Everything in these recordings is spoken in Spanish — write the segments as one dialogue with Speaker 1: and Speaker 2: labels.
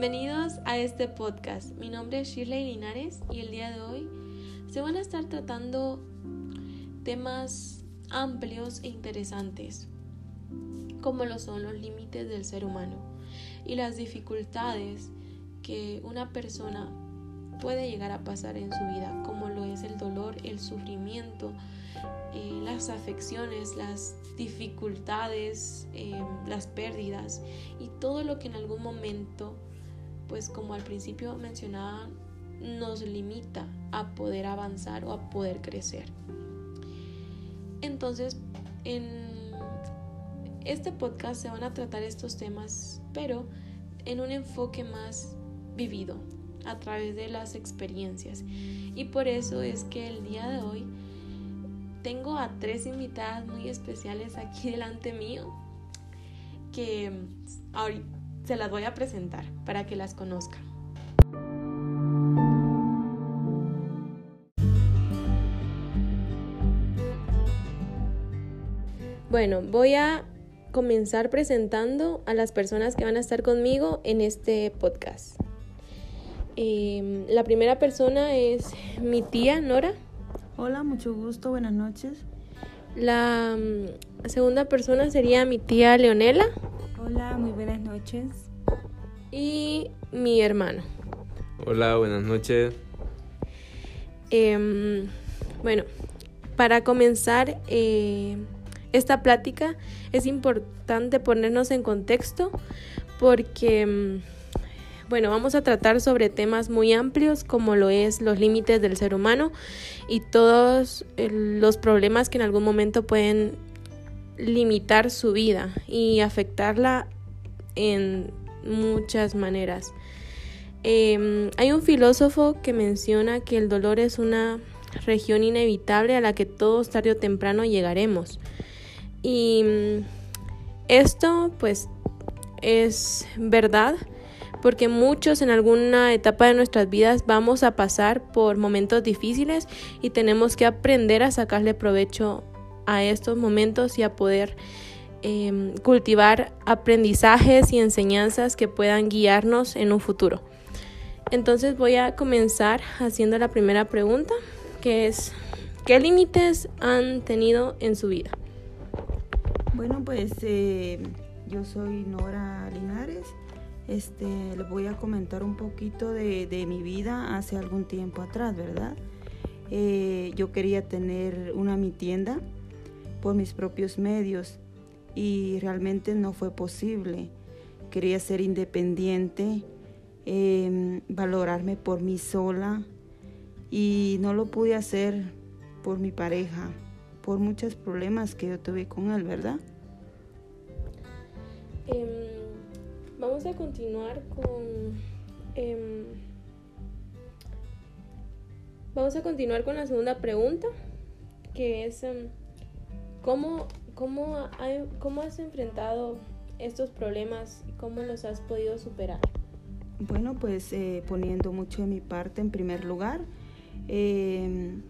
Speaker 1: Bienvenidos a este podcast. Mi nombre es Shirley Linares y el día de hoy se van a estar tratando temas amplios e interesantes, como lo son los límites del ser humano y las dificultades que una persona puede llegar a pasar en su vida, como lo es el dolor, el sufrimiento, eh, las afecciones, las dificultades, eh, las pérdidas y todo lo que en algún momento pues como al principio mencionaba, nos limita a poder avanzar o a poder crecer. Entonces, en este podcast se van a tratar estos temas, pero en un enfoque más vivido, a través de las experiencias. Y por eso es que el día de hoy tengo a tres invitadas muy especiales aquí delante mío, que ahorita se las voy a presentar para que las conozcan. Bueno, voy a comenzar presentando a las personas que van a estar conmigo en este podcast. Em, la primera persona es mi tía Nora.
Speaker 2: Hola, mucho gusto, buenas noches.
Speaker 1: La mm, segunda persona sería mi tía Leonela.
Speaker 3: Hola, muy buenas noches.
Speaker 1: Y mi hermano.
Speaker 4: Hola, buenas noches.
Speaker 1: Em, bueno, para comenzar eh, esta plática es importante ponernos en contexto porque, em, bueno, vamos a tratar sobre temas muy amplios como lo es los límites del ser humano y todos eh, los problemas que en algún momento pueden limitar su vida y afectarla en muchas maneras. Em, hay un filósofo que menciona que el dolor es una región inevitable a la que todos tarde o temprano llegaremos. Y mm, esto pues es verdad porque muchos en alguna etapa de nuestras vidas vamos a pasar por momentos difíciles y tenemos que aprender a sacarle provecho a estos momentos y a poder em, cultivar aprendizajes y enseñanzas que puedan guiarnos en un futuro. Entonces voy a comenzar haciendo la primera pregunta, que es, ¿qué límites han tenido en su vida?
Speaker 2: Bueno, pues eh, yo soy Nora Linares. Este, les voy a comentar un poquito de, mi vida hace algún tiempo atrás, ¿verdad? Eh, yo quería tener una mi tienda por mis propios medios y realmente no fue posible. Quería ser independiente, em, valorarme por mí sola y no lo pude hacer por mi pareja, por muchos problemas que yo tuve con él, ¿verdad?
Speaker 1: Em, vamos a continuar con... Em, vamos a continuar con la segunda pregunta, que es... ¿Cómo, cómo, ¿Cómo has enfrentado estos problemas y cómo los has podido superar?
Speaker 2: Bueno, pues eh, poniendo mucho de mi parte en primer lugar. Em,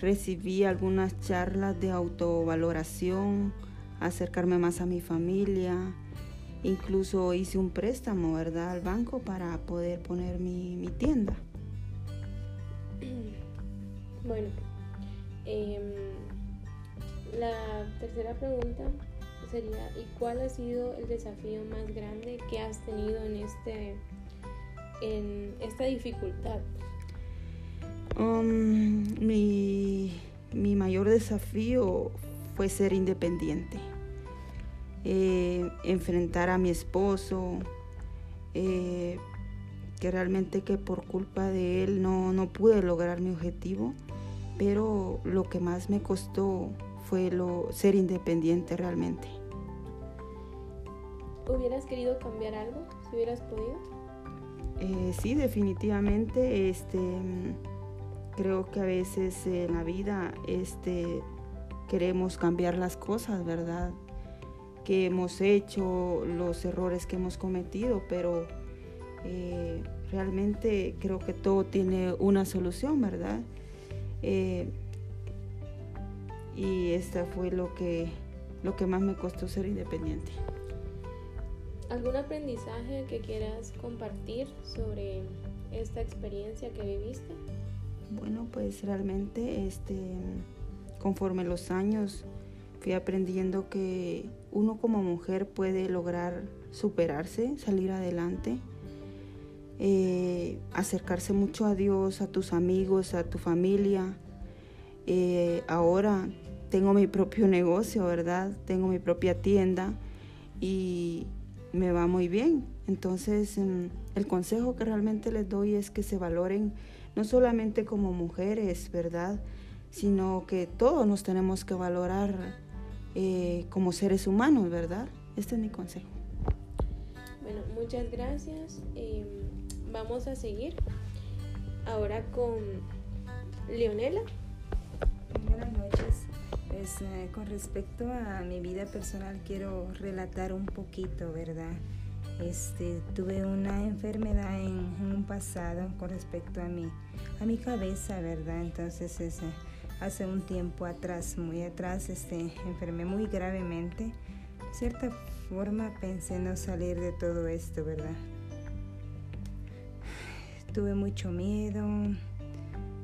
Speaker 2: recibí algunas charlas de autovaloración, acercarme más a mi familia. Incluso hice un préstamo, ¿verdad?, al banco para poder poner mi, mi tienda.
Speaker 1: Bueno, eh, la tercera pregunta sería, ¿y cuál ha sido el desafío más grande que has tenido en, este, en esta dificultad?
Speaker 2: Um, mi, mayor desafío fue ser independiente, eh, enfrentar a mi esposo, eh, que realmente que por culpa de él no, no pude lograr mi objetivo, pero lo que más me costó fue lo ser independiente realmente.
Speaker 1: ¿Hubieras querido cambiar algo si hubieras podido?
Speaker 2: Eh, sí, definitivamente. Este, creo que a veces en la vida este, queremos cambiar las cosas, ¿verdad? Que hemos hecho, los errores que hemos cometido, pero eh, realmente creo que todo tiene una solución, ¿verdad? Eh, y esta fue lo que, lo que más me costó ser independiente.
Speaker 1: ¿Algún aprendizaje que quieras compartir sobre esta experiencia que viviste?
Speaker 2: Bueno, pues realmente este conforme los años fui aprendiendo que uno como mujer puede lograr superarse, salir adelante, eh, acercarse mucho a Dios, a tus amigos, a tu familia. Eh, ahora tengo mi propio negocio, ¿verdad? Tengo mi propia tienda y me va muy bien. Entonces, mm, el consejo que realmente les doy es que se valoren no solamente como mujeres, ¿verdad? Sino que todos nos tenemos que valorar eh, como seres humanos, ¿verdad? Este es mi consejo.
Speaker 1: Bueno, muchas gracias. Em, vamos a seguir ahora con Leonela.
Speaker 3: Buenas noches. Pues con respecto a mi vida personal quiero relatar un poquito, ¿verdad? Este, tuve una enfermedad en, un pasado con respecto a mi, a mi cabeza, ¿verdad? Entonces ese, hace un tiempo atrás, muy atrás, este, enfermé muy gravemente. De cierta forma pensé no salir de todo esto, ¿verdad? Tuve mucho miedo,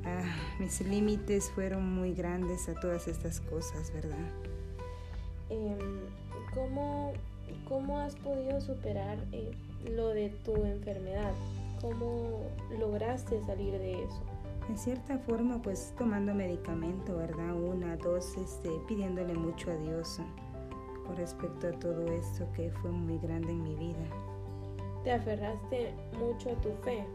Speaker 3: ah, mis límites fueron muy grandes a todas estas cosas, ¿verdad?
Speaker 1: Em, ¿cómo, ¿Cómo has podido superar eh, lo de tu enfermedad? ¿Cómo lograste salir de eso?
Speaker 3: En cierta forma, pues tomando medicamento, ¿verdad? Una, dos, este, pidiéndole mucho a Dios con respecto a todo esto que fue muy grande en mi vida.
Speaker 1: ¿Te aferraste mucho a tu fe?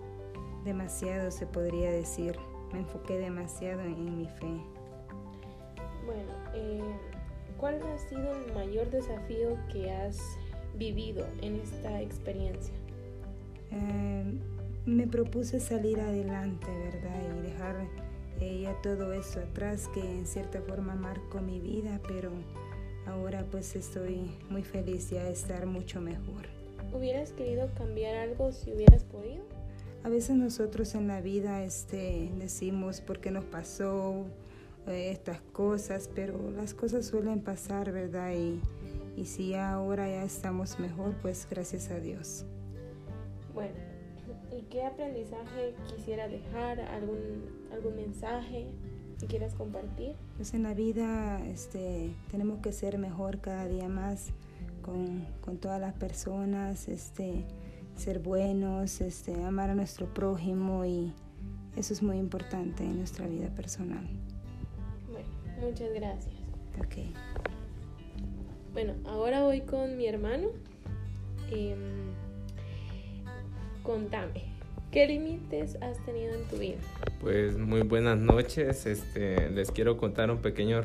Speaker 3: Demasiado, se podría decir. Me enfoqué demasiado en, mi fe.
Speaker 1: Bueno, eh, ¿cuál ha sido el mayor desafío que has vivido en esta experiencia?
Speaker 3: Eh, me propuse salir adelante, ¿verdad? Y dejar eh, ya todo eso atrás que en cierta forma marcó mi vida, pero ahora pues estoy muy feliz ya de estar mucho mejor.
Speaker 1: ¿Hubieras querido cambiar algo si hubieras podido?
Speaker 3: A veces nosotros en la vida este, decimos por qué nos pasó eh, estas cosas, pero las cosas suelen pasar, ¿verdad? Y, y si ahora ya estamos mejor, pues gracias a Dios.
Speaker 1: Bueno, ¿y qué aprendizaje quisiera dejar? ¿Algún, algún mensaje que quieras compartir?
Speaker 3: Pues en la vida este, tenemos que ser mejor cada día más con, con todas las personas, este, ser buenos, este, amar a nuestro prójimo y eso es muy importante en nuestra vida personal.
Speaker 1: Bueno, muchas gracias.
Speaker 3: Ok.
Speaker 1: Bueno, ahora voy con mi hermano. Em, contame, ¿qué límites has tenido en tu vida?
Speaker 4: Pues muy buenas noches. Este, les quiero contar un pequeño,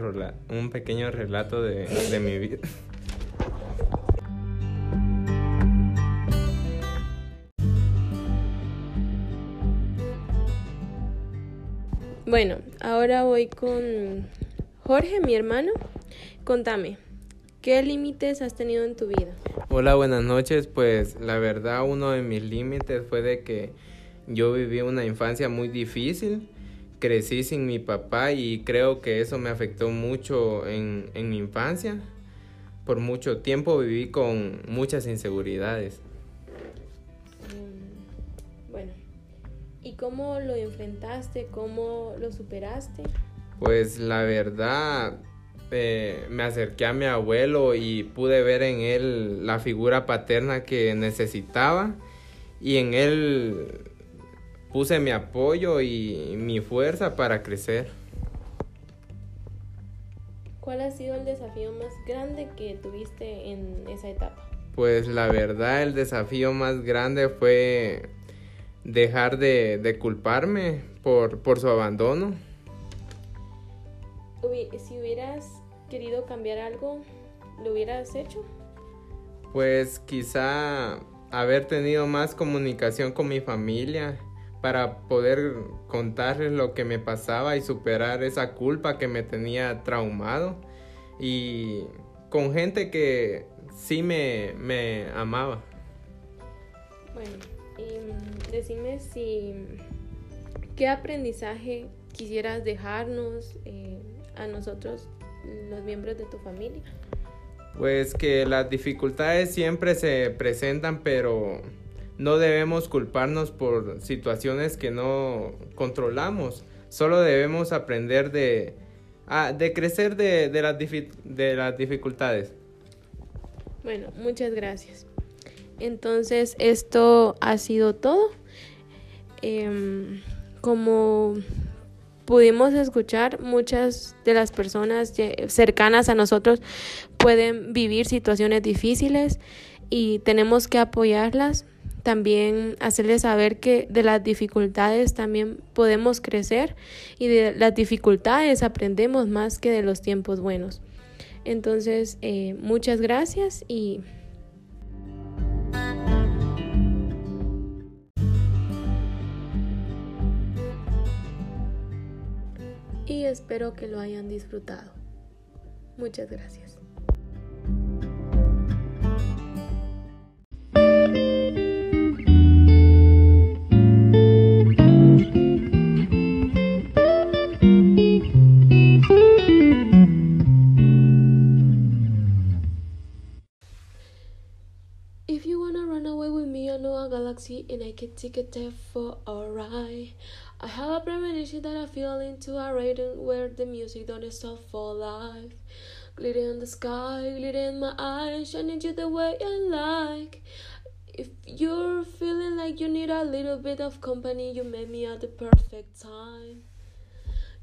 Speaker 4: un pequeño relato de, de mi vida.
Speaker 1: Bueno, ahora voy con Jorge, mi hermano. Contame, ¿qué límites has tenido en tu vida?
Speaker 4: Hola, buenas noches. Pues la verdad uno de mis límites fue de que yo viví una infancia muy difícil. Crecí sin mi papá y creo que eso me afectó mucho en, en mi infancia. Por mucho tiempo viví con muchas inseguridades.
Speaker 1: ¿Y cómo lo enfrentaste? ¿Cómo lo superaste?
Speaker 4: Pues la verdad, eh, me acerqué a mi abuelo y pude ver en él la figura paterna que necesitaba y en él puse mi apoyo y mi fuerza para crecer.
Speaker 1: ¿Cuál ha sido el desafío más grande que tuviste en esa etapa?
Speaker 4: Pues la verdad el desafío más grande fue dejar de, culparme por, por, su abandono.
Speaker 1: Si hubieras querido cambiar algo, ¿lo hubieras hecho?
Speaker 4: Pues quizá haber tenido más comunicación con mi familia para poder contarles lo que me pasaba y superar esa culpa que me tenía traumado y con gente que sí me, me amaba.
Speaker 1: Bueno, y mm, decime si qué aprendizaje quisieras dejarnos eh, a nosotros, los miembros de tu familia.
Speaker 4: Pues que las dificultades siempre se presentan, pero no debemos culparnos por situaciones que no controlamos. Solo debemos aprender de, ah, de crecer de, de, las de las dificultades.
Speaker 1: Bueno, muchas gracias. Entonces, esto ha sido todo. Em, como pudimos escuchar, muchas de las personas cercanas a nosotros pueden vivir situaciones difíciles y tenemos que apoyarlas. También hacerles saber que de las dificultades también podemos crecer y de las dificultades aprendemos más que de los tiempos buenos. Entonces, eh, muchas gracias y... Espero que lo hayan disfrutado. Muchas gracias. I can take a trip for a ride. I have a premonition that I feel into a rhythm where the music don't stop for life. Glitter in the sky, glitter in my eyes, shining you the way I like. If you're feeling like you need a little bit of company, you met me at the perfect time.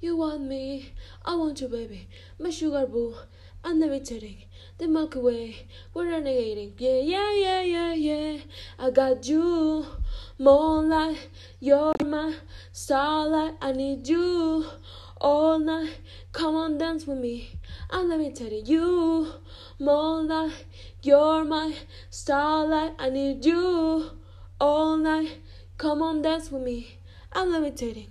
Speaker 1: You want me, I want you, baby, my sugar boo. I'm levitating, the Milky Way, we're renegading. Yeah, yeah, yeah, yeah, yeah. I got you, moonlight, you're my starlight. I need you all night. Come on, dance with me. I'm levitating, you, moonlight, you're my starlight. I need you all night. Come on, dance with me. I'm levitating.